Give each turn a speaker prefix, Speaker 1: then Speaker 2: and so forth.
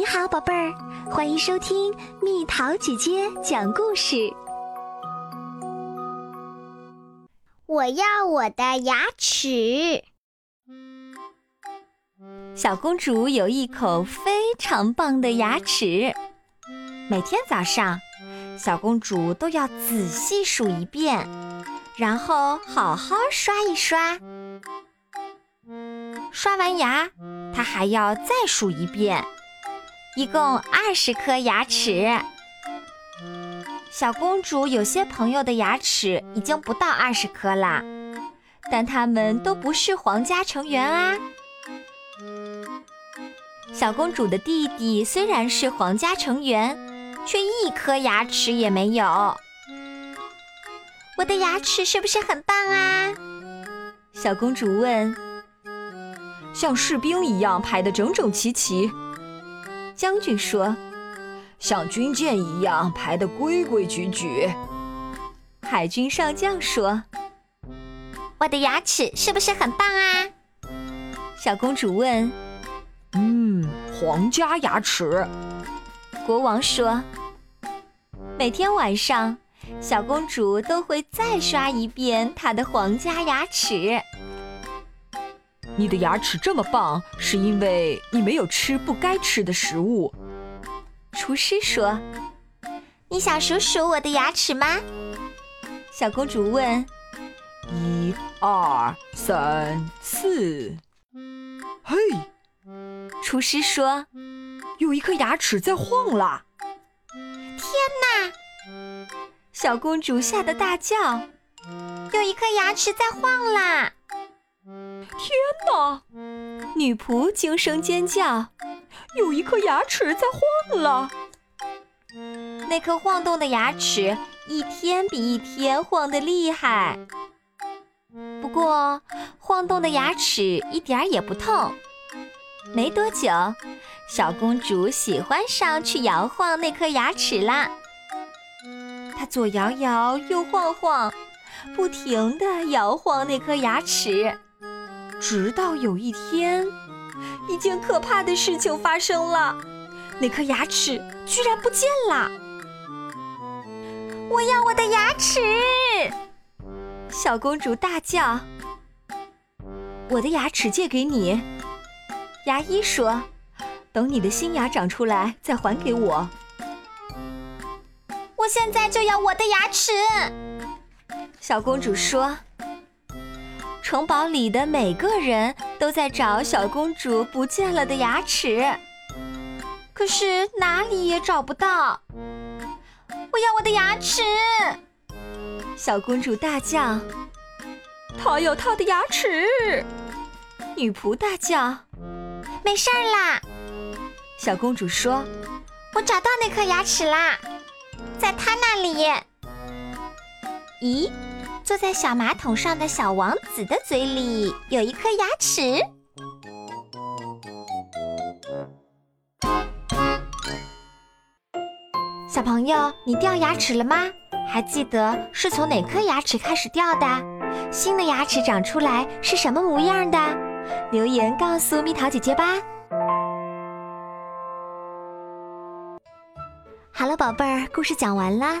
Speaker 1: 你好，宝贝儿，欢迎收听蜜桃姐姐讲故事。
Speaker 2: 我要我的牙齿。
Speaker 3: 小公主有一口非常棒的牙齿，每天早上，小公主都要仔细数一遍，然后好好刷一刷。刷完牙，她还要再数一遍，一共二十颗牙齿。小公主有些朋友的牙齿已经不到二十颗啦，但他们都不是皇家成员啊。小公主的弟弟虽然是皇家成员，却一颗牙齿也没有。我的牙齿是不是很棒啊？小公主问。
Speaker 4: 像士兵一样排得整整齐齐，
Speaker 3: 将军说。
Speaker 4: 像军舰一样排得规规矩矩，
Speaker 3: 海军上将说。我的牙齿是不是很棒啊？小公主问。
Speaker 4: 嗯，皇家牙齿。
Speaker 3: 国王说。每天晚上，小公主都会再刷一遍她的皇家牙齿。
Speaker 4: 你的牙齿这么棒，是因为你没有吃不该吃的食物。
Speaker 3: 厨师说：“你想数数我的牙齿吗？”小公主问。
Speaker 4: “一、二、三、四。”嘿，
Speaker 3: 厨师说：“
Speaker 4: 有一颗牙齿在晃啦！”
Speaker 3: 天哪！小公主吓得大叫：“有一颗牙齿在晃啦！”
Speaker 4: 天哪！
Speaker 3: 女仆惊声尖叫：“
Speaker 4: 有一颗牙齿在晃了！”
Speaker 3: 那颗晃动的牙齿一天比一天晃得厉害。不过，晃动的牙齿一点也不痛。没多久，小公主喜欢上去摇晃那颗牙齿啦。她左摇摇，右晃晃，不停地摇晃那颗牙齿。直到有一天，一件可怕的事情发生了，那颗牙齿居然不见了！我要我的牙齿！小公主大叫：“我的牙齿借给你。”牙医说：“等你的新牙长出来再还给我。”我现在就要我的牙齿！小公主说。城堡里的每个人都在找小公主不见了的牙齿，可是哪里也找不到。我要我的牙齿！小公主大叫：“
Speaker 4: 她要她的牙齿！”
Speaker 3: 女仆大叫：“没事儿啦！”小公主说：“我找到那颗牙齿啦，在她那里。”咦？坐在小马桶上的小王子的嘴里有一颗牙齿。小朋友，你掉牙齿了吗？还记得是从哪颗牙齿开始掉的？新的牙齿长出来是什么模样的？留言告诉蜜桃姐姐吧。好了，宝贝儿，故事讲完啦。